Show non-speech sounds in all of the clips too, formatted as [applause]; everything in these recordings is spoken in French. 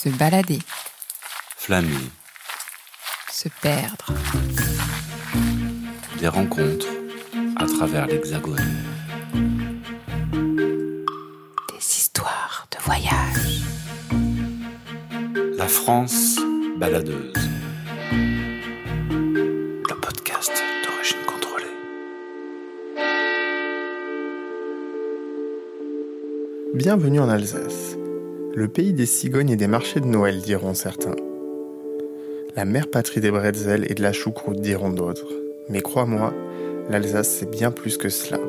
Se balader. Flâner. Se perdre. Des rencontres à travers l'Hexagone. Des histoires de voyage. La France baladeuse. Le podcast d'origine contrôlée. Bienvenue en Alsace. Le pays des cigognes et des marchés de Noël, diront certains. La mère patrie des bretzels et de la choucroute, diront d'autres. Mais crois-moi, l'Alsace, c'est bien plus que cela.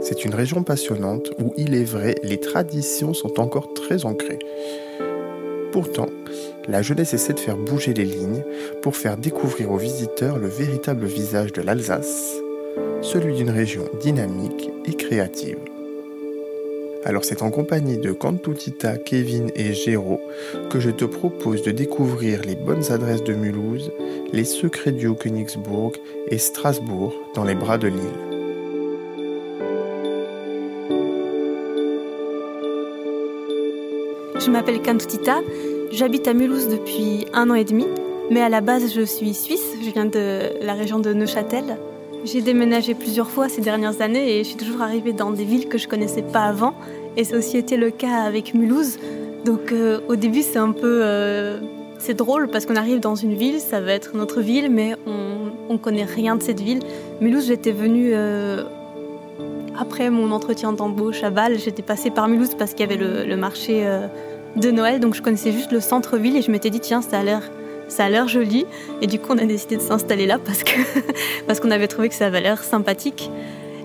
C'est une région passionnante où, il est vrai, les traditions sont encore très ancrées. Pourtant, la jeunesse essaie de faire bouger les lignes pour faire découvrir aux visiteurs le véritable visage de l'Alsace, celui d'une région dynamique et créative. Alors c'est en compagnie de Cantutita, Kevin et Géraud que je te propose de découvrir les bonnes adresses de Mulhouse, les secrets du Haut-Königsbourg et Strasbourg dans les bras de l'île. Je m'appelle Cantutita, j'habite à Mulhouse depuis un an et demi, mais à la base je suis suisse, je viens de la région de Neuchâtel. J'ai déménagé plusieurs fois ces dernières années et je suis toujours arrivée dans des villes que je connaissais pas avant, et ça a aussi été le cas avec Mulhouse. Donc euh, au début c'est un peu... euh, c'est drôle parce qu'on arrive dans une ville, ça va être notre ville, mais on ne connaît rien de cette ville. Mulhouse, j'étais venue euh, après mon entretien d'embauche à Bâle, j'étais passée par Mulhouse parce qu'il y avait le, marché de Noël, donc je connaissais juste le centre-ville et je m'étais dit tiens ça a l'air ça a l'air joli et du coup on a décidé de s'installer là parce que [laughs] parce qu'on avait trouvé que ça avait l'air sympathique.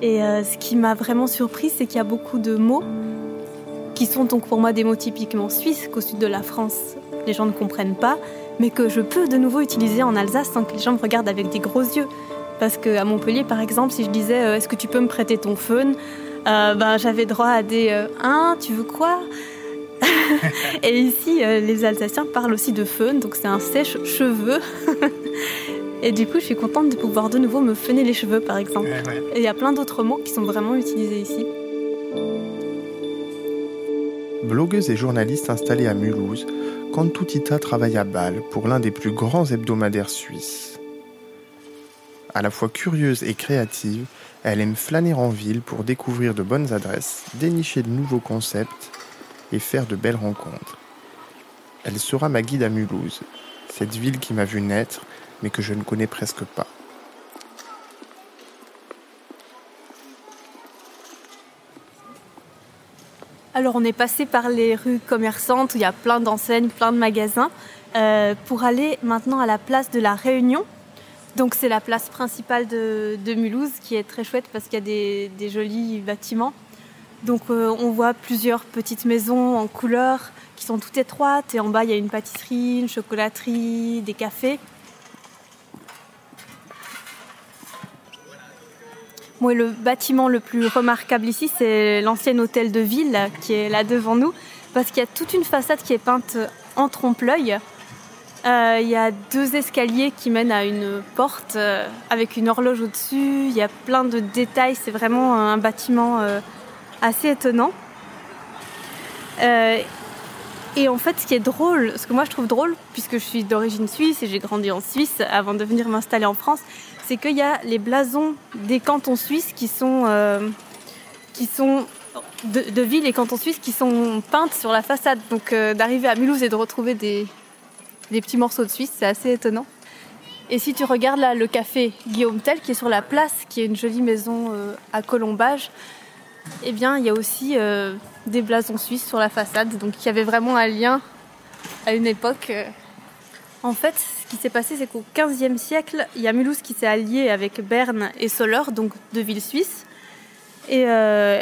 Et ce qui m'a vraiment surpris, c'est qu'il y a beaucoup de mots qui sont donc pour moi des mots typiquement suisses qu'au sud de la France les gens ne comprennent pas, mais que je peux de nouveau utiliser en Alsace sans que les gens me regardent avec des gros yeux. Parce qu'à Montpellier, par exemple, si je disais euh, Est-ce que tu peux me prêter ton phone Euh, ben, J'avais droit à des euh, Hein, tu veux quoi? [laughs] Et ici, euh, les Alsaciens parlent aussi de fun, donc c'est un sèche-cheveux. [laughs] Et du coup, je suis contente de pouvoir de nouveau me fener les cheveux, par exemple. Et il y a plein d'autres mots qui sont vraiment utilisés ici. Blogueuse et journaliste installée à Mulhouse, Cantutita travaille à Bâle pour l'un des plus grands hebdomadaires suisses. À la fois curieuse et créative, elle aime flâner en ville pour découvrir de bonnes adresses, dénicher de nouveaux concepts et faire de belles rencontres. Elle sera ma guide à Mulhouse, cette ville qui m'a vu naître mais que je ne connais presque pas. Alors on est passé par les rues commerçantes où il y a plein d'enseignes, plein de magasins, euh, pour aller maintenant à la place de la Réunion. Donc c'est la place principale de, Mulhouse qui est très chouette parce qu'il y a des, des jolis bâtiments. Donc euh, on voit plusieurs petites maisons en couleur qui sont toutes étroites et en bas il y a une pâtisserie, une chocolaterie, des cafés. Moi, le bâtiment le plus remarquable ici, c'est l'ancien hôtel de ville qui est là devant nous, parce qu'il y a toute une façade qui est peinte en trompe-l'œil. Euh, il y a deux escaliers qui mènent à une porte euh, avec une horloge au-dessus. Il y a plein de détails. C'est vraiment un bâtiment euh, assez étonnant. Et en fait, ce qui est drôle, ce que moi je trouve drôle, puisque je suis d'origine suisse et j'ai grandi en Suisse avant de venir m'installer en France, c'est qu'il y a les blasons des cantons suisses qui sont, euh, de, villes et cantons suisses qui sont peintes sur la façade. Donc euh, d'arriver à Mulhouse et de retrouver des, petits morceaux de Suisse, c'est assez étonnant. Et si tu regardes là le café Guillaume Tell qui est sur la place, qui est une jolie maison euh, à colombage, eh bien il y a aussi des blasons suisses sur la façade. Donc il y avait vraiment un lien à une époque. En fait, ce qui s'est passé, c'est qu'au XVe siècle, il y a Mulhouse qui s'est allié avec Berne et Soleure, donc deux villes suisses. Et euh,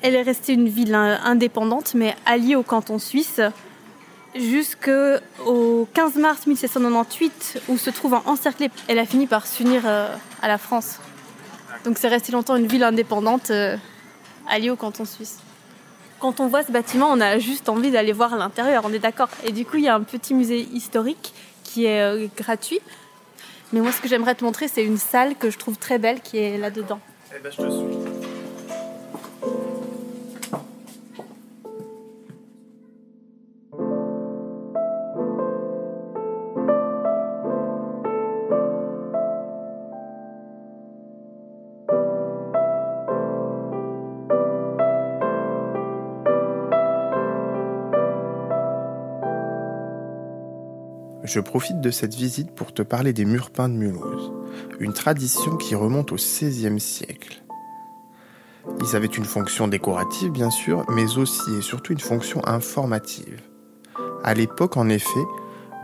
elle est restée une ville euh, indépendante, mais alliée au canton suisse, jusqu'au 15 mars 1798, où se trouvant encerclée, elle a fini par s'unir euh, à la France. Donc c'est resté longtemps une ville indépendante, alliée au canton suisse. Quand on voit ce bâtiment, on a juste envie d'aller voir l'intérieur, on est d'accord. Et du coup, il y a un petit musée historique qui est euh, gratuit. Mais moi, ce que j'aimerais te montrer, c'est une salle que je trouve très belle qui est là-dedans. Eh ben. Je profite de cette visite pour te parler des murs peints de Mulhouse, une tradition qui remonte au XVIe siècle. Ils avaient une fonction décorative, bien sûr, mais aussi et surtout une fonction informative. À l'époque, en effet,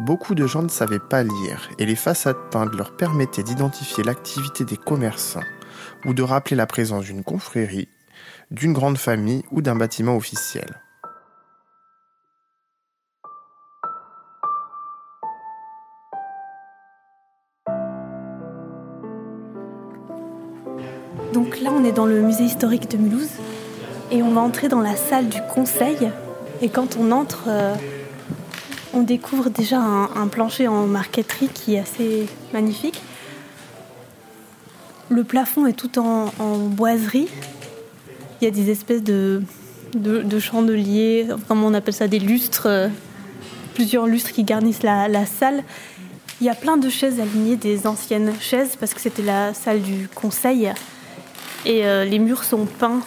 beaucoup de gens ne savaient pas lire et les façades peintes leur permettaient d'identifier l'activité des commerçants ou de rappeler la présence d'une confrérie, d'une grande famille ou d'un bâtiment officiel. Dans le musée historique de Mulhouse et on va entrer dans la salle du conseil. Et quand on entre, euh, on découvre déjà un, plancher en marqueterie qui est assez magnifique. Le plafond est tout en, boiserie. Il y a des espèces de, chandeliers, comment on appelle ça, des lustres, euh, plusieurs lustres qui garnissent la salle. Il y a plein de chaises alignées, des anciennes chaises, parce que c'était la salle du conseil. Et euh, les murs sont peints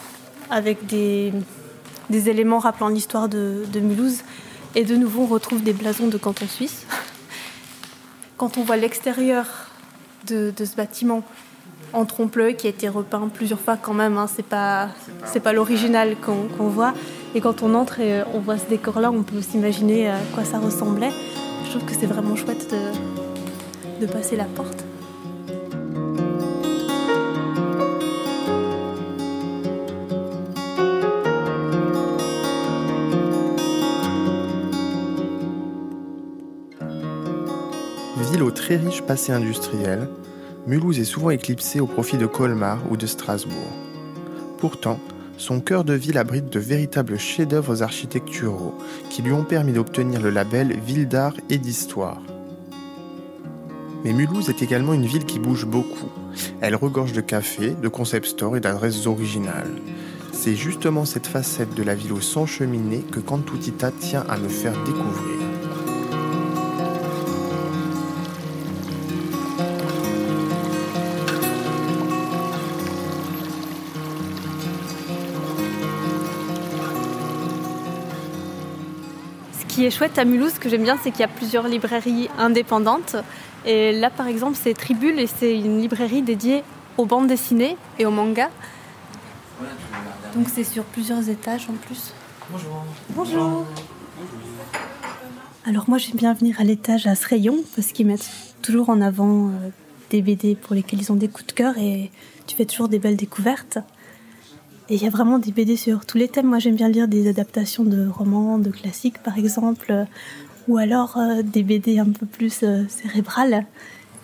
avec des, éléments rappelant l'histoire de, Mulhouse. Et de nouveau, on retrouve des blasons de canton suisse. [laughs] Quand on voit l'extérieur de, ce bâtiment en trompe-l'œil qui a été repeint plusieurs fois quand même, hein, c'est pas, pas l'original qu'on voit. Et quand on entre et euh, on voit ce décor-là, on peut s'imaginer à quoi ça ressemblait. Je trouve que c'est vraiment chouette de passer la porte. Riche passé industriel, Mulhouse est souvent éclipsée au profit de Colmar ou de Strasbourg. Pourtant, son cœur de ville abrite de véritables chefs-d'œuvre architecturaux qui lui ont permis d'obtenir le label Ville d'art et d'histoire. Mais Mulhouse est également une ville qui bouge beaucoup. Elle regorge de cafés, de concept stores et d'adresses originales. C'est justement cette facette de la ville au sans cheminée que Kantutita tient à me faire découvrir. Qui est chouette à Mulhouse, ce que j'aime bien, c'est qu'il y a plusieurs librairies indépendantes. Et là, par exemple, c'est Tribule et c'est une librairie dédiée aux bandes dessinées et aux mangas. Donc c'est sur plusieurs étages en plus. Bonjour. Bonjour. Alors moi j'aime bien venir à l'étage à ce rayon parce qu'ils mettent toujours en avant euh, des BD pour lesquels ils ont des coups de cœur et tu fais toujours des belles découvertes. Et il y a vraiment des BD sur tous les thèmes. Moi, j'aime bien lire des adaptations de romans, de classiques, par exemple, euh, ou alors euh, des BD un peu plus euh, cérébrales.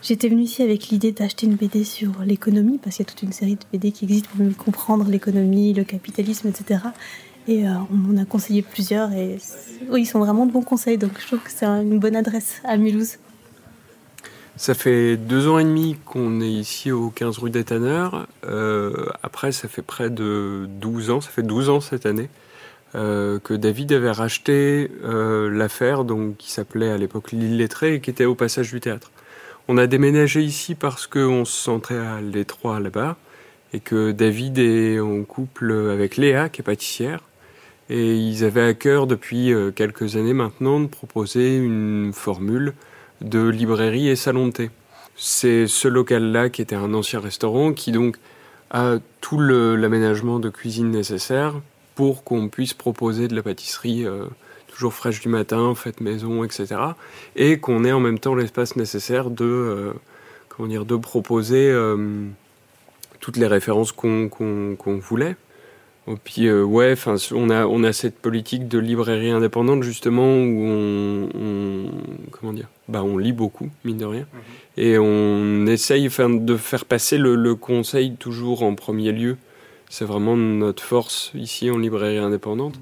J'étais venue ici avec l'idée d'acheter une BD sur l'économie, parce qu'il y a toute une série de BD qui existent pour mieux comprendre l'économie, le capitalisme, etc. Et on m'en a conseillé plusieurs, et oui, ils sont vraiment de bons conseils, donc je trouve que c'est une bonne adresse à Mulhouse. Ça fait deux ans et demi qu'on est ici au 15 rue des Tanneurs. Euh, après, ça fait près de 12 ans, ça fait 12 ans cette année, euh, que David avait racheté euh, l'affaire qui s'appelait à l'époque L'île Lettrée et qui était au passage du théâtre. On a déménagé ici parce qu'on se sentait à l'étroit là-bas et que David est en couple avec Léa qui est pâtissière. Et ils avaient à cœur depuis quelques années maintenant de proposer une formule de librairie et salon de thé. C'est ce local-là qui était un ancien restaurant qui donc a tout l'aménagement de cuisine nécessaire pour qu'on puisse proposer de la pâtisserie euh, toujours fraîche du matin, faite maison, etc. Et qu'on ait en même temps l'espace nécessaire de, euh, comment dire, de proposer euh, toutes les références qu'on voulait. Et puis euh, ouais, enfin on a on a cette politique de librairie indépendante justement où on, comment dire, bah on lit beaucoup mine de rien mhm. et on essaye de faire passer le, conseil toujours en premier lieu. C'est vraiment notre force ici en librairie indépendante.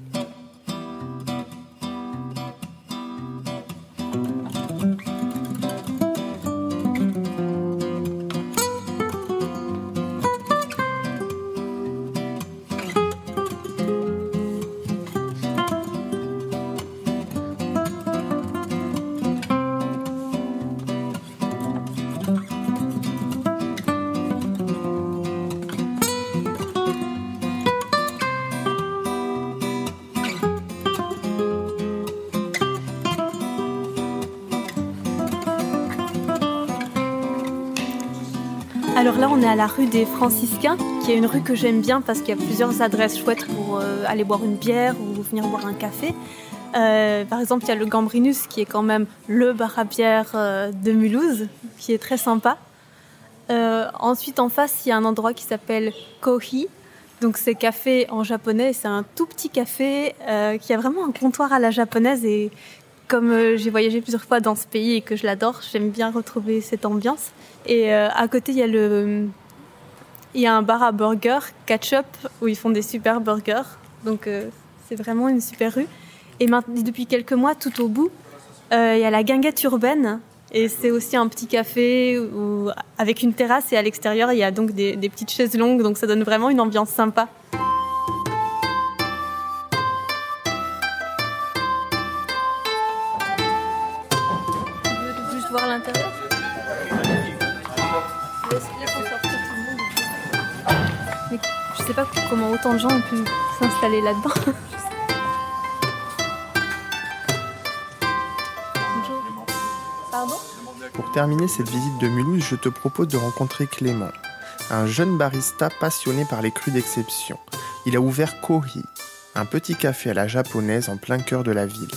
Alors là, on est à la rue des Franciscains, qui est une rue que j'aime bien parce qu'il y a plusieurs adresses chouettes pour euh, aller boire une bière ou venir boire un café. Euh, par exemple, il y a le Gambrinus, qui est quand même le bar à bière euh, de Mulhouse, qui est très sympa. Ensuite, en face, il y a un endroit qui s'appelle Kohi. Donc, c'est café en japonais. C'est un tout petit café qui a vraiment un comptoir à la japonaise. Et comme euh, j'ai voyagé plusieurs fois dans ce pays et que je l'adore, j'aime bien retrouver cette ambiance. Et euh, à côté, il y a le, il y a un bar à burger, ketchup, où ils font des super burgers. Donc, euh, c'est vraiment une super rue. Et depuis quelques mois, tout au bout, il y a la guinguette urbaine. Et c'est aussi un petit café où, avec une terrasse et à l'extérieur, il y a donc des petites chaises longues. Donc ça donne vraiment une ambiance sympa. Autant de gens ont pu s'installer là-dedans. Pour terminer cette visite de Mulhouse, je te propose de rencontrer Clément, un jeune barista passionné par les crus d'exception. Il a ouvert Kohi, un petit café à la japonaise en plein cœur de la ville.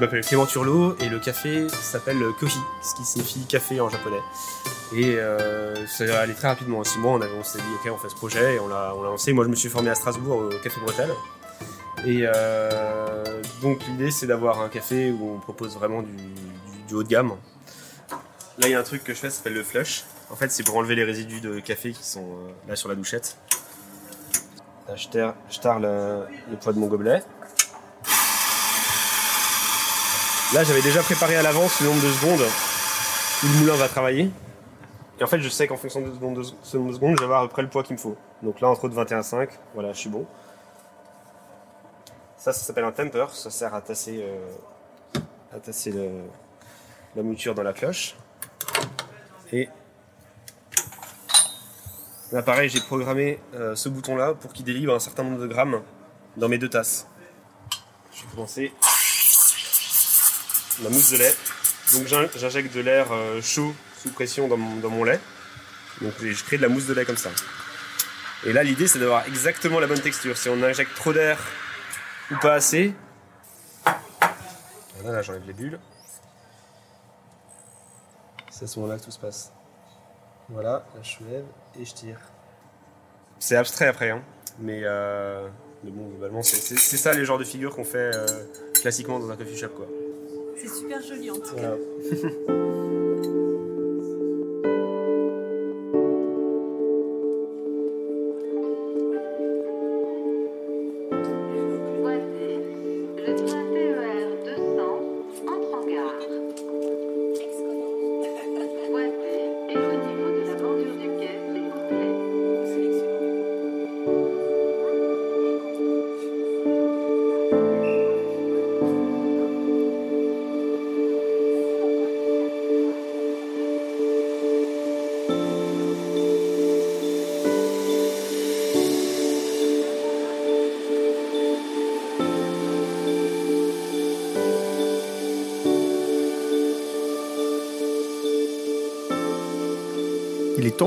Je m'appelle Clément Turlot et le café s'appelle Kohi, ce qui signifie café en japonais. Et euh, ça allait très rapidement. En six mois, on, on s'est dit, ok, on fait ce projet et on l'a lancé. Moi, je me suis formé à Strasbourg au Café Bretel. Et euh, donc, l'idée, c'est d'avoir un café où on propose vraiment du, haut de gamme. Là, il y a un truc que je fais, ça s'appelle le flush. En fait, c'est pour enlever les résidus de café qui sont euh, là sur la douchette. Là, je le, le poids de mon gobelet. Là, j'avais déjà préparé à l'avance le nombre de secondes où le moulin va travailler. Et en fait, je sais qu'en fonction de ce nombre de secondes, je vais avoir à peu près le poids qu'il me faut. Donc là, entre autres 21,5, voilà, je suis bon. Ça, ça s'appelle un temper. Ça sert à tasser, euh, à tasser la mouture dans la cloche. Et là, pareil, j'ai programmé euh, ce bouton-là pour qu'il délivre un certain nombre de grammes dans mes deux tasses. Je vais commencer la mousse de lait. Donc j'in- j'injecte de l'air euh, chaud sous pression dans mon, lait. Donc je crée de la mousse de lait comme ça. Et là l'idée c'est d'avoir exactement la bonne texture. Si on injecte trop d'air ou pas assez. Voilà, là j'enlève les bulles. C'est à ce moment-là que tout se passe. Voilà, là je soulève et je tire. C'est abstrait après, hein. mais, euh, bon, globalement, c'est ça les genres de figures qu'on fait euh, classiquement dans un coffee shop. Quoi. Super joli en tout cas. Voilà. [laughs]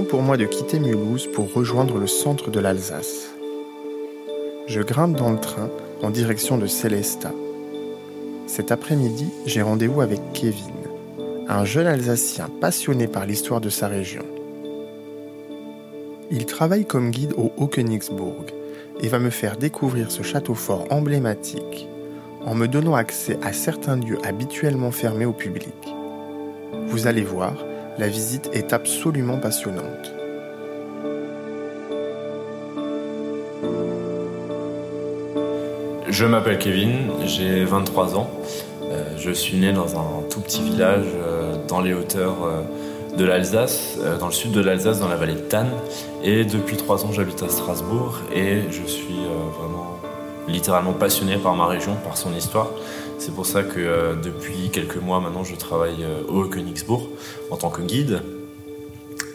pour moi de quitter Mulhouse pour rejoindre le centre de l'Alsace. Je grimpe dans le train en direction de Célestat. Cet après-midi, j'ai rendez-vous avec Kevin, un jeune Alsacien passionné par l'histoire de sa région. Il travaille comme guide au Haut-Königsbourg et va me faire découvrir ce château fort emblématique en me donnant accès à certains lieux habituellement fermés au public. Vous allez voir, la visite est absolument passionnante. Je m'appelle Kevin, j'ai 23 ans. Euh, je suis né dans un tout petit village euh, dans les hauteurs euh, de l'Alsace, dans le sud de l'Alsace, dans la vallée de Tannes. Et depuis 3 ans, j'habite à Strasbourg et je suis vraiment littéralement passionné par ma région, par son histoire. C'est pour ça que euh, depuis quelques mois maintenant, je travaille euh, au Königsbourg en tant que guide.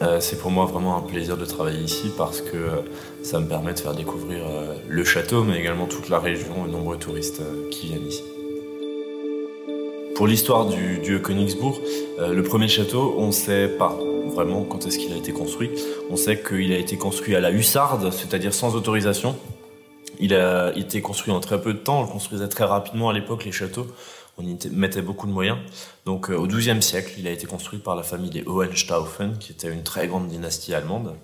Euh, c'est pour moi vraiment un plaisir de travailler ici parce que ça me permet de faire découvrir le château, mais également toute la région et nombreux touristes qui viennent ici. Pour l'histoire du, du Königsbourg, le premier château, on ne sait pas vraiment quand est-ce qu'il a été construit. On sait qu'il a été construit à la hussarde, c'est-à-dire sans autorisation. Il a été construit en très peu de temps, on le construisait très rapidement à l'époque, les châteaux. On y mettait beaucoup de moyens. Donc euh, au XIIe siècle, il a été construit par la famille des Hohenstaufen, qui était une très grande dynastie allemande.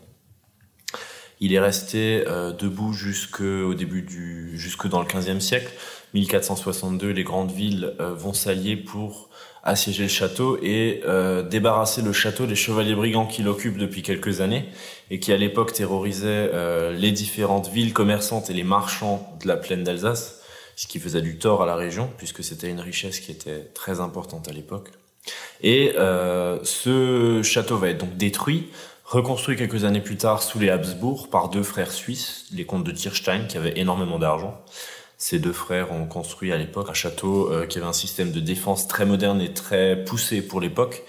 Il est resté euh, debout jusque au début du, jusque dans le XVe siècle. 1462, les grandes villes euh, vont s'allier pour assiéger le château et euh, débarrasser le château des chevaliers brigands qui l'occupent depuis quelques années et qui à l'époque terrorisaient euh, les différentes villes commerçantes et les marchands de la plaine d'Alsace, ce qui faisait du tort à la région puisque c'était une richesse qui était très importante à l'époque. Et euh, ce château va être donc détruit, reconstruit quelques années plus tard sous les Habsbourg par deux frères suisses, les comtes de Tirstein, qui avaient énormément d'argent. Ces deux frères ont construit à l'époque un château euh, qui avait un système de défense très moderne et très poussé pour l'époque.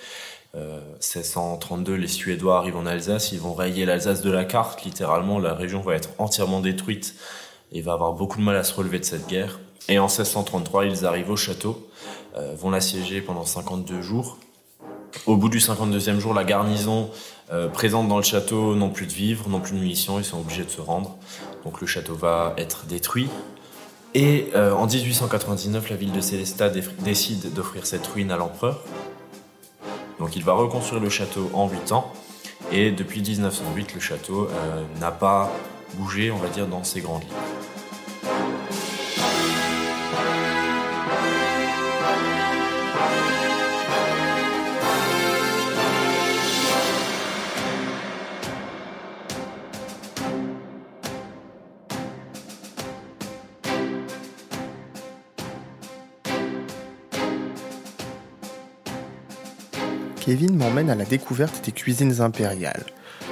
Euh, 1632, les Suédois arrivent en Alsace, ils vont rayer l'Alsace de la carte, littéralement la région va être entièrement détruite et va avoir beaucoup de mal à se relever de cette guerre. Et en 1633, ils arrivent au château, euh, vont l'assiéger pendant 52 jours. Au bout du 52e jour, la garnison euh, présente dans le château n'ont plus de vivres, n'ont plus de munitions, ils sont obligés de se rendre. Donc le château va être détruit. Et euh, en 1899, la ville de Célestat dé- décide d'offrir cette ruine à l'empereur. Donc il va reconstruire le château en 8 ans. Et depuis 1908, le château euh, n'a pas bougé, on va dire, dans ses grandes lignes. Kevin m'emmène à la découverte des cuisines impériales,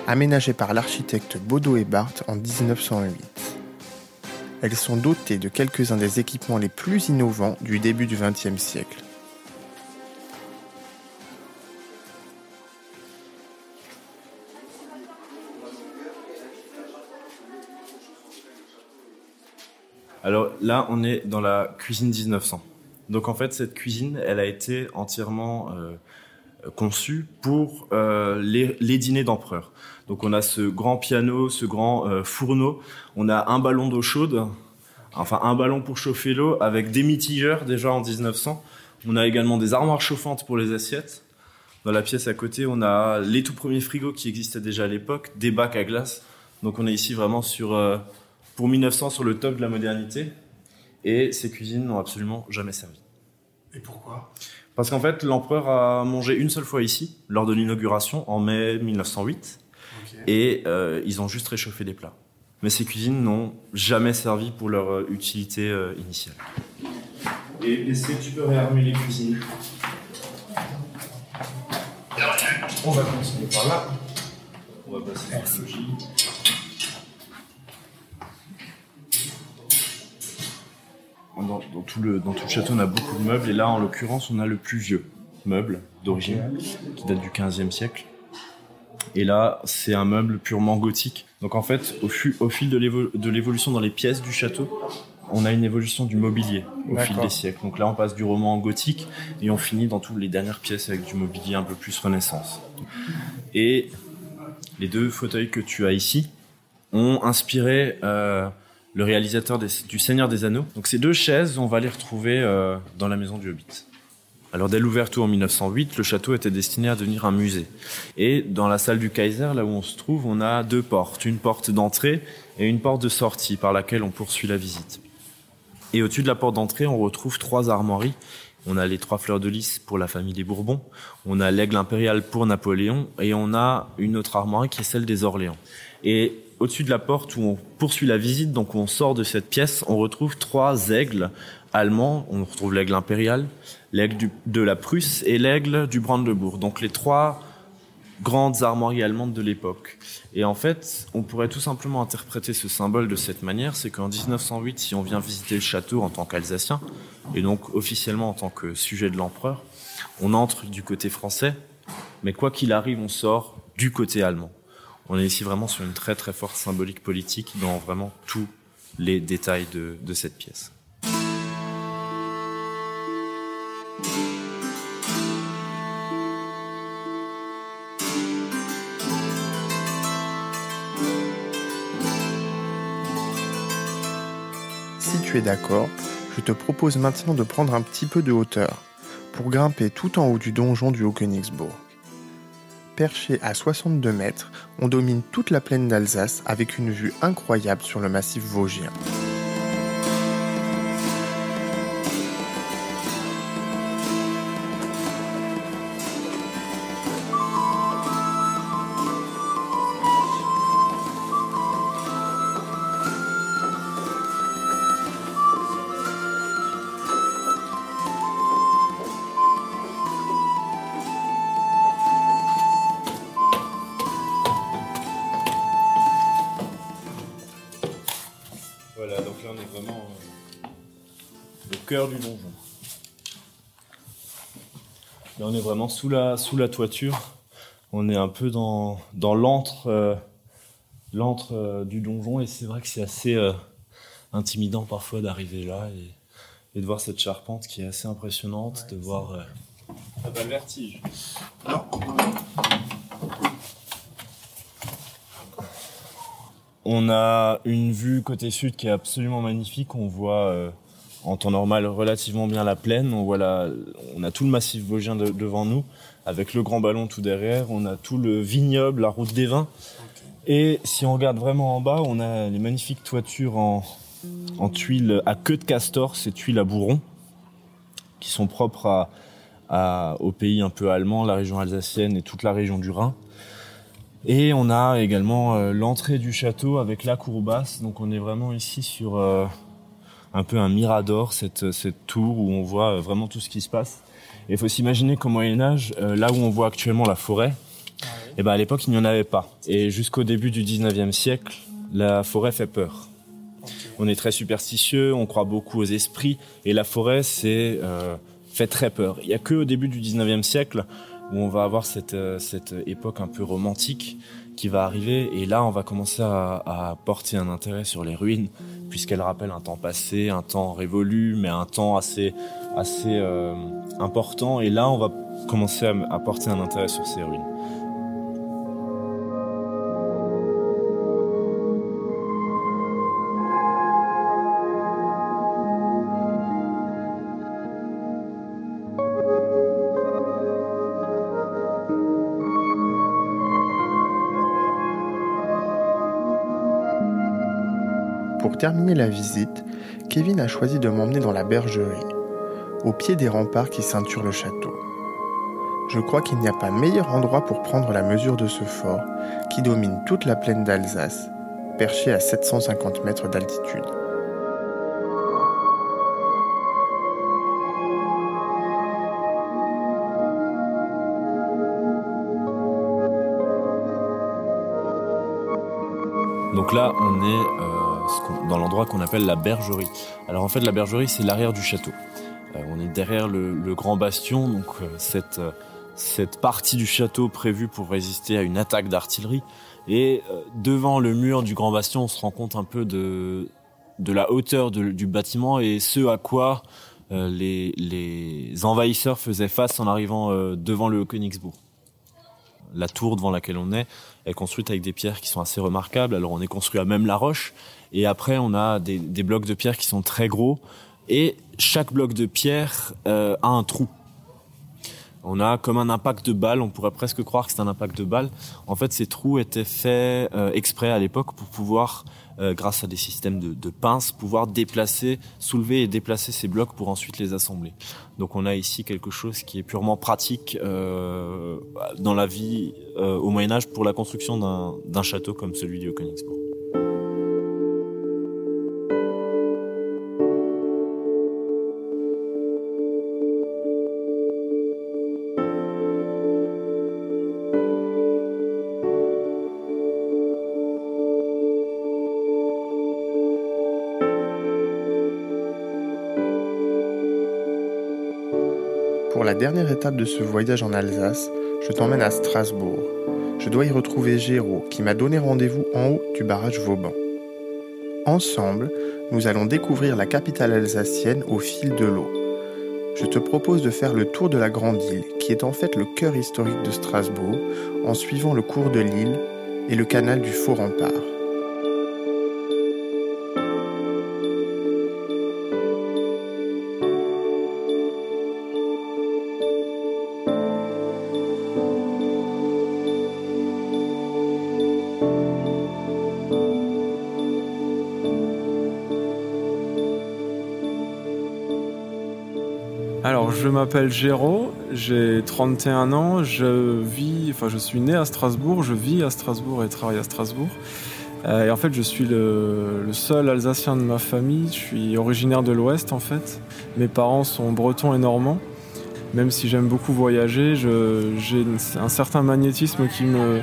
aménagées par l'architecte Bodo Ebert en 1908. Elles sont dotées de quelques-uns des équipements les plus innovants du début du XXe siècle. Alors là, on est dans la cuisine 1900. Donc en fait, cette cuisine, elle a été entièrement euh, conçue pour euh, les, dîners d'empereur. Donc on a ce grand piano, ce grand euh, fourneau, on a un ballon d'eau chaude, enfin un ballon pour chauffer l'eau avec des mitigeurs déjà en 1900. On a également des armoires chauffantes pour les assiettes. Dans la pièce à côté, on a les tout premiers frigos qui existaient déjà à l'époque, des bacs à glace. Donc on est ici vraiment sur, euh, pour 1900, sur le top de la modernité. Et ces cuisines n'ont absolument jamais servi. Et pourquoi? Parce qu'en fait, l'empereur a mangé une seule fois ici, lors de l'inauguration, en mai 1908. Ok. Et euh, ils ont juste réchauffé des plats. Mais ces cuisines n'ont jamais servi pour leur euh, utilité euh, initiale. Et est-ce que tu peux réarmer les cuisines? On va continuer par là. On va passer sur le logis. Dans, dans tout le, dans tout le château, on a beaucoup de meubles. Et là, en l'occurrence, on a le plus vieux meuble d'origine, qui date du 15e siècle. Et là, c'est un meuble purement gothique. Donc en fait, au, fu- au fil de l'évo- de l'évolution dans les pièces du château, on a une évolution du mobilier au fil des siècles. Donc là, on passe du roman en gothique et on finit dans toutes les dernières pièces avec du mobilier un peu plus renaissance. Et les deux fauteuils que tu as ici ont inspiré euh, le réalisateur du Seigneur des Anneaux. Donc ces deux chaises, on va les retrouver euh, dans la maison du Hobbit. Alors dès l'ouverture en 1908, le château était destiné à devenir un musée. Et dans la salle du Kaiser, là où on se trouve, on a deux portes, une porte d'entrée et une porte de sortie par laquelle on poursuit la visite. Et au-dessus de la porte d'entrée, on retrouve trois armoiries. On a les trois fleurs de lys pour la famille des Bourbons, on a l'aigle impérial pour Napoléon, et on a une autre armoire qui est celle des Orléans. Et au-dessus de la porte où on poursuit la visite, donc où on sort de cette pièce, on retrouve trois aigles allemands. On retrouve l'aigle impérial, l'aigle de la Prusse et l'aigle du Brandebourg. Donc les trois grandes armoiries allemandes de l'époque. Et en fait, on pourrait tout simplement interpréter ce symbole de cette manière, c'est qu'en 1908, si on vient visiter le château en tant qu'Alsacien, et donc officiellement en tant que sujet de l'empereur, on entre du côté français, mais quoi qu'il arrive, on sort du côté allemand on est ici vraiment sur une très très forte symbolique politique dans vraiment tous les détails de, cette pièce. Si tu es d'accord, je te propose maintenant de prendre un petit peu de hauteur pour grimper tout en haut du donjon du Haut-Königsbourg. Perché à 62 mètres, on domine toute la plaine d'Alsace avec une vue incroyable sur le massif vosgien. Cœur du donjon. Là on est vraiment sous la, sous la toiture. On est un peu dans, dans l'antre euh, l'antre, euh, du donjon et c'est vrai que c'est assez euh, intimidant parfois d'arriver là et, et de voir cette charpente qui est assez impressionnante, de voir... euh, Ah bah, le vertige. On a une vue côté sud qui est absolument magnifique. On voit euh, en temps normal relativement bien la plaine. On voit la, on a tout le massif vosgien de- devant nous, avec le grand ballon tout derrière. On a tout le vignoble, la route des vins. Et si on regarde vraiment en bas, on a les magnifiques toitures en, en tuiles à queue de castor, ces tuiles à bourron, qui sont propres à, à- au pays un peu allemand, la région alsacienne et toute la région du Rhin. Et on a également euh, l'entrée du château avec la cour basse. Donc on est vraiment ici sur euh, un peu un mirador, cette, cette tour où on voit euh, vraiment tout ce qui se passe. Et il faut s'imaginer qu'au Moyen Âge, euh, là où on voit actuellement la forêt, eh ben à l'époque il n'y en avait pas. Et jusqu'au début du 19e siècle, la forêt fait peur. On est très superstitieux, on croit beaucoup aux esprits, et la forêt c'est euh, fait très peur. Il y a que au début du 19e siècle où on va avoir cette, euh, cette époque un peu romantique qui va arriver et là on va commencer à, porter un intérêt sur les ruines puisqu'elles rappellent un temps passé, un temps révolu mais un temps assez, assez euh, important et là on va commencer à porter un intérêt sur ces ruines. Pour terminer la visite, Kevin a choisi de m'emmener dans la bergerie, au pied des remparts qui ceinturent le château. Je crois qu'il n'y a pas meilleur endroit pour prendre la mesure de ce fort qui domine toute la plaine d'Alsace, perché à 750 mètres d'altitude. Donc là, on est euh, dans l'endroit qu'on appelle la bergerie. Alors en fait, la bergerie, c'est l'arrière du château. Euh, on est derrière le, grand bastion, donc euh, cette, euh, cette partie du château prévue pour résister à une attaque d'artillerie. Et devant le mur du grand bastion, on se rend compte un peu de, de la hauteur du bâtiment et ce à quoi les, les envahisseurs faisaient face en arrivant devant le Königsbourg. La tour devant laquelle on est est construite avec des pierres qui sont assez remarquables. Alors on est construit à même la roche et après on a des, blocs de pierre qui sont très gros et chaque bloc de pierre euh, a un trou. On a comme un impact de balle, on pourrait presque croire que c'est un impact de balle. En fait, ces trous étaient faits euh, exprès à l'époque pour pouvoir, euh, grâce à des systèmes de, de pinces, pouvoir déplacer, soulever et déplacer ces blocs pour ensuite les assembler. Donc on a ici quelque chose qui est purement pratique euh, dans la vie euh, au Moyen Âge pour la construction d'un- château comme celui du Königsbourg. La dernière étape de ce voyage en Alsace, je t'emmène à Strasbourg. Je dois y retrouver Géraud, qui m'a donné rendez-vous en haut du barrage Vauban. Ensemble, nous allons découvrir la capitale alsacienne au fil de l'eau. Je te propose de faire le tour de la Grande Île, qui est en fait le cœur historique de Strasbourg, en suivant le cours de l'île et le canal du Faux Rempart. Je m'appelle Géraud, j'ai 31 ans, je vis, enfin, je suis né à Strasbourg, je vis à Strasbourg et travaille à Strasbourg. Euh, en fait, je suis le, seul Alsacien de ma famille. Je suis originaire de l'Ouest, en fait. Mes parents sont bretons et normands. Même si j'aime beaucoup voyager, j'ai un certain magnétisme qui me,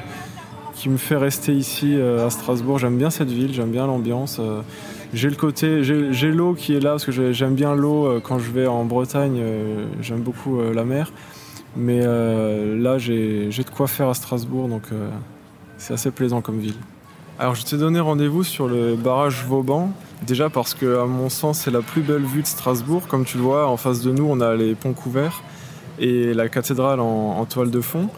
qui me fait rester ici euh, à Strasbourg. J'aime bien cette ville, j'aime bien l'ambiance. euh, J'ai le côté, j'ai l'eau qui est là parce que j'ai- j'aime bien l'eau euh, quand je vais en Bretagne. euh, J'aime beaucoup euh, la mer, mais là j'ai de quoi faire à Strasbourg, donc c'est assez plaisant comme ville. Alors je t'ai donné rendez-vous sur le barrage Vauban, déjà parce que à mon sens c'est la plus belle vue de Strasbourg. Comme tu le vois, en face de nous on a les ponts couverts et la cathédrale en toile de fond.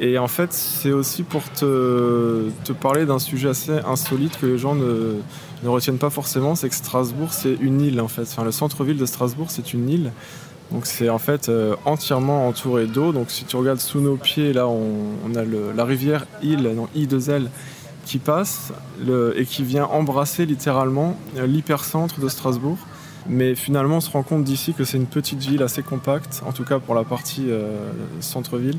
Et en fait c'est aussi pour te, parler d'un sujet assez insolite que les gens ne, ne retiennent pas forcément, c'est que Strasbourg c'est une île en fait. Enfin, le centre-ville de Strasbourg c'est une île. Donc c'est en fait euh, entièrement entouré d'eau. Donc si tu regardes sous nos pieds, là on, a la rivière Île, donc I2L, qui passe et qui vient embrasser littéralement euh, l'hypercentre de Strasbourg. Mais finalement on se rend compte d'ici que c'est une petite ville assez compacte, en tout cas pour la partie euh, centre-ville.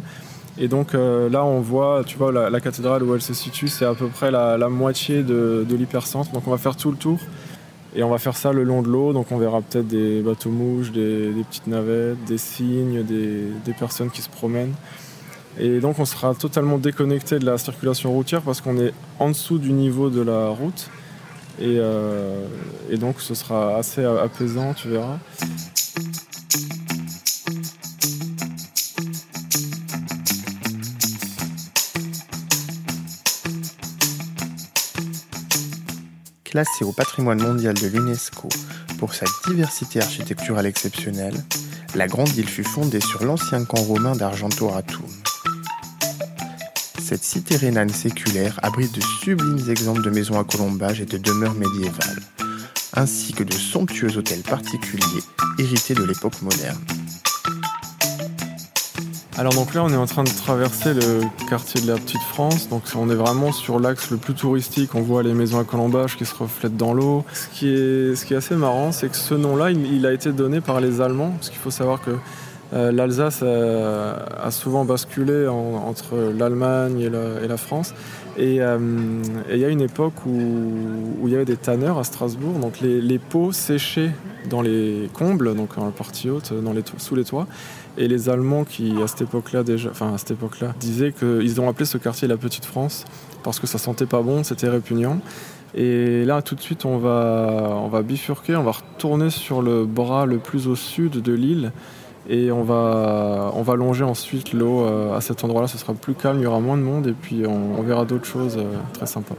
Et donc euh, là on voit, tu vois, la, cathédrale où elle se situe, c'est à peu près la, moitié de, l'hypercentre. Donc on va faire tout le tour. Et on va faire ça le long de l'eau, donc on verra peut-être des bateaux-mouches, des, des petites navettes, des cygnes, des, personnes qui se promènent. Et donc on sera totalement déconnecté de la circulation routière parce qu'on est en dessous du niveau de la route. Et, euh, et donc ce sera assez apaisant, tu verras. Classée au patrimoine mondial de l'UNESCO pour sa diversité architecturale exceptionnelle, la grande île fut fondée sur l'ancien camp romain d'Argentoratum. Cette cité rhénane séculaire abrite de sublimes exemples de maisons à colombage et de demeures médiévales, ainsi que de somptueux hôtels particuliers hérités de l'époque moderne. Alors donc là on est en train de traverser le quartier de la Petite France, donc on est vraiment sur l'axe le plus touristique, on voit les maisons à colombage qui se reflètent dans l'eau. Ce qui est, ce qui est assez marrant c'est que ce nom-là il, a été donné par les Allemands, parce qu'il faut savoir que euh, l'Alsace a souvent basculé en- entre l'Allemagne et la, France. Et euh, et il y a une époque où, il y avait des tanneurs à Strasbourg, donc les, les pots séchaient dans les combles, donc la partie haute, sous les toits. Et les Allemands qui, à cette époque-là déjà, enfin à cette époque-là, disaient qu'ils ont appelé ce quartier la Petite France parce que ça sentait pas bon, c'était répugnant. Et là, tout de suite, on va, on va bifurquer, on va retourner sur le bras le plus au sud de l'île et on va, on va longer ensuite l'eau euh, à cet endroit-là. Ce sera plus calme, il y aura moins de monde et puis on, verra d'autres choses euh, très sympas.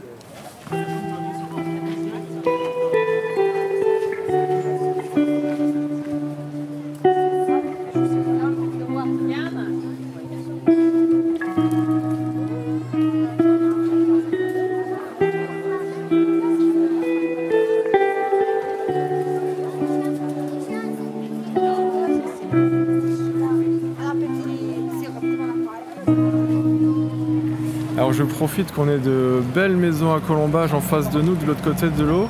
Profite qu'on ait de belles maisons à colombage en face de nous, de l'autre côté de l'eau,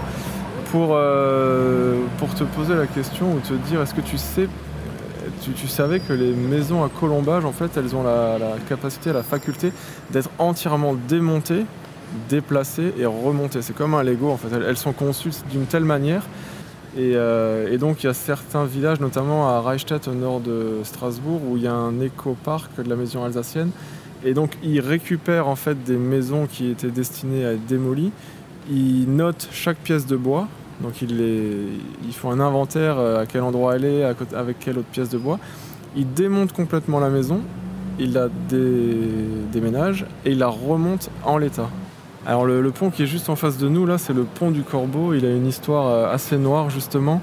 pour, euh, pour te poser la question ou te dire est-ce que tu sais, tu, savais que les maisons à colombage, en fait, elles ont la, capacité, la faculté d'être entièrement démontées, déplacées et remontées. C'est comme un Lego, en fait. Elles, sont conçues d'une telle manière. Et, euh, et donc il y a certains villages, notamment à Reichstadt au nord de Strasbourg, où il y a un éco-parc de la maison alsacienne. Et donc ils récupèrent en fait des maisons qui étaient destinées à être démolies. Ils notent chaque pièce de bois. Donc ils, les, un inventaire euh, à quel endroit elle est, avec quelle autre pièce de bois. Ils démontent complètement la maison, ils la dé- déménagent et ils la remontent en l'état. Alors le, le pont qui est juste en face de nous là, c'est le pont du Corbeau. Il a une histoire euh, assez noire justement,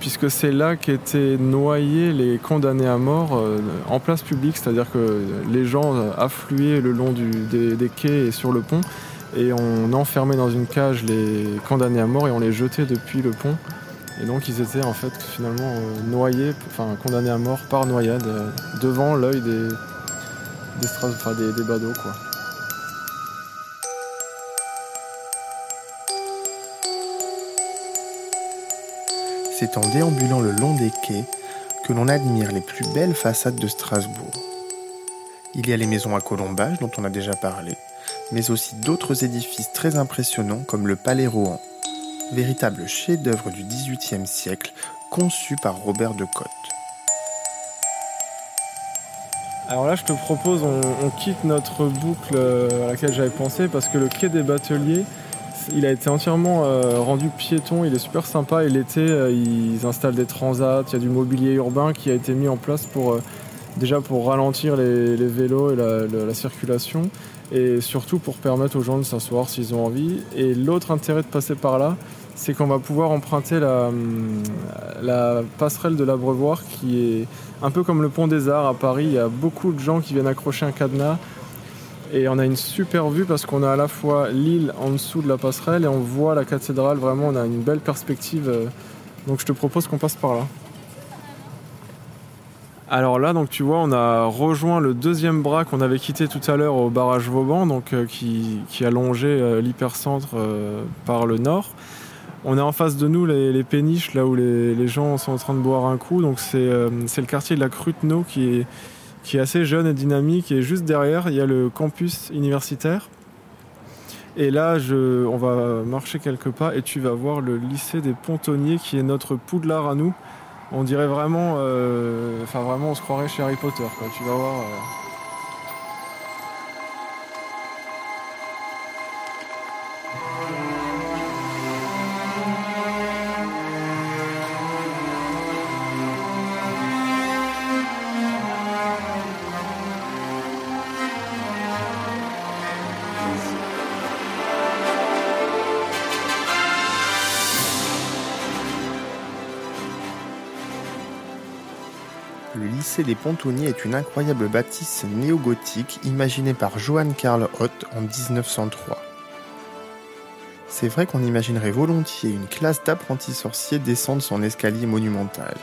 puisque c'est là qu'étaient noyés les condamnés à mort euh, en place publique, c'est-à-dire que les gens euh, affluaient le long des, quais et sur le pont, et on enfermait dans une cage les condamnés à mort et on les jetait depuis le pont. Et donc ils étaient en fait finalement euh, noyés, enfin condamnés à mort par noyade devant l'œil des, des, enfin, des, des badauds. C'est en déambulant le long des quais que l'on admire les plus belles façades de Strasbourg. Il y a les maisons à colombage dont on a déjà parlé, mais aussi d'autres édifices très impressionnants comme le Palais Rohan, véritable chef-d'œuvre du XVIIIe siècle conçu par Robert de Cotte. Alors là, je te propose, on, quitte notre boucle euh, à laquelle j'avais pensé parce que le quai des Bateliers, il a été entièrement euh, rendu piéton. Il est super sympa. Et l'été, euh, ils installent des transats. Il y a du mobilier urbain qui a été mis en place pour euh, déjà pour ralentir les, vélos et la, la- la circulation et surtout pour permettre aux gens de s'asseoir s'ils ont envie. Et l'autre intérêt de passer par là, c'est qu'on va pouvoir emprunter la, hum, la passerelle de l'Abreuvoir qui est un peu comme le pont des Arts à Paris. Il y a beaucoup de gens qui viennent accrocher un cadenas. Et on a une super vue parce qu'on a à la fois l'île en dessous de la passerelle et on voit la cathédrale. Vraiment, on a une belle perspective. euh, Donc je te propose qu'on passe par là. Alors là, donc tu vois, on a rejoint le deuxième bras qu'on avait quitté tout à l'heure au barrage Vauban, donc euh, qui, qui a longé euh, l'hypercentre par le nord. On a en face de nous les, péniches, là où les, gens sont en train de boire un coup. Donc c'est le quartier de la Cruteno qui est, qui est assez jeune et dynamique. Et juste derrière, il y a le campus universitaire. Et là, on va marcher quelques pas et tu vas voir le lycée des Pontonniers qui est notre poudlard à nous. On dirait vraiment, euh, enfin vraiment, on se croirait chez Harry Potter. Quoi. Tu vas voir. euh. Pontonniers est une incroyable bâtisse néo-gothique imaginée par Johann Karl Ott en 1903. C'est vrai qu'on imaginerait volontiers une classe d'apprentis sorciers descendre son escalier monumental.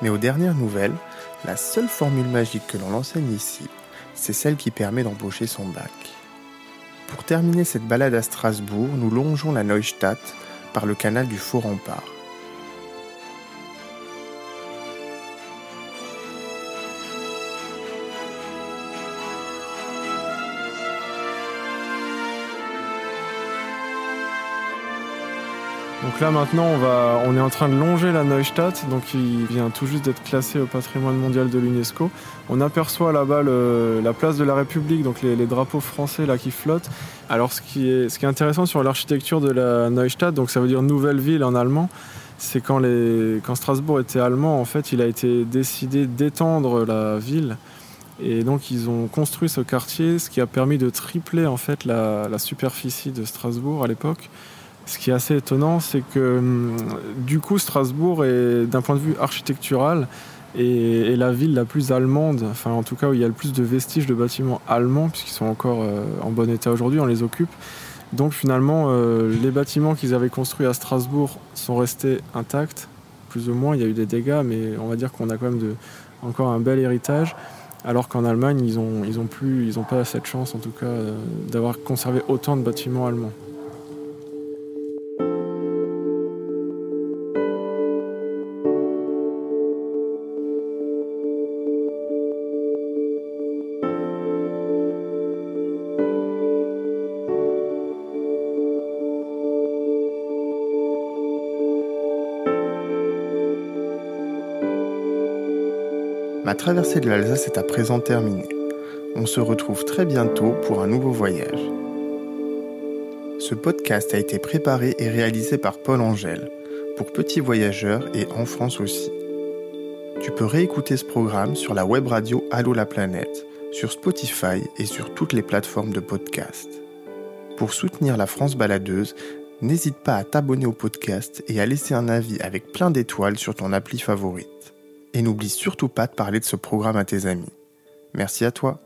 Mais aux dernières nouvelles, la seule formule magique que l'on enseigne ici, c'est celle qui permet d'embaucher son bac. Pour terminer cette balade à Strasbourg, nous longeons la Neustadt par le canal du Faux Rempart. Donc là maintenant, on, est en train de longer la Neustadt, donc il vient tout juste d'être classé au patrimoine mondial de l'UNESCO. On aperçoit là-bas la place de la République, donc les, drapeaux français là qui flottent. Alors ce qui est, intéressant sur l'architecture de la Neustadt, donc ça veut dire nouvelle ville en allemand, c'est quand, Strasbourg était allemand, en fait, il a été décidé d'étendre la ville. Et donc ils ont construit ce quartier, ce qui a permis de tripler en fait la superficie de Strasbourg à l'époque. Ce qui est assez étonnant, c'est que hum, du coup Strasbourg est d'un point de vue architectural est, est la ville la plus allemande, enfin en tout cas où il y a le plus de vestiges de bâtiments allemands puisqu'ils sont encore euh, en bon état aujourd'hui, on les occupe. Donc finalement euh, les bâtiments qu'ils avaient construits à Strasbourg sont restés intacts, plus ou moins. Il y a eu des dégâts, mais on va dire qu'on a quand même encore un bel héritage. Alors qu'en Allemagne, ils ont, ils ont plus, ils pas cette chance en tout cas euh, d'avoir conservé autant de bâtiments allemands. Traversée de l'Alsace est à présent terminée. On se retrouve très bientôt pour un nouveau voyage. Ce podcast a été préparé et réalisé par Paul Angèle, pour Petits Voyageurs et en France aussi. Tu peux réécouter ce programme sur la web radio Allo la planète, sur Spotify et sur toutes les plateformes de podcast. Pour soutenir la France baladeuse, n'hésite pas à t'abonner au podcast et à laisser un avis avec plein d'étoiles sur ton appli favorite. Et n'oublie surtout pas de parler de ce programme à tes amis. Merci à toi.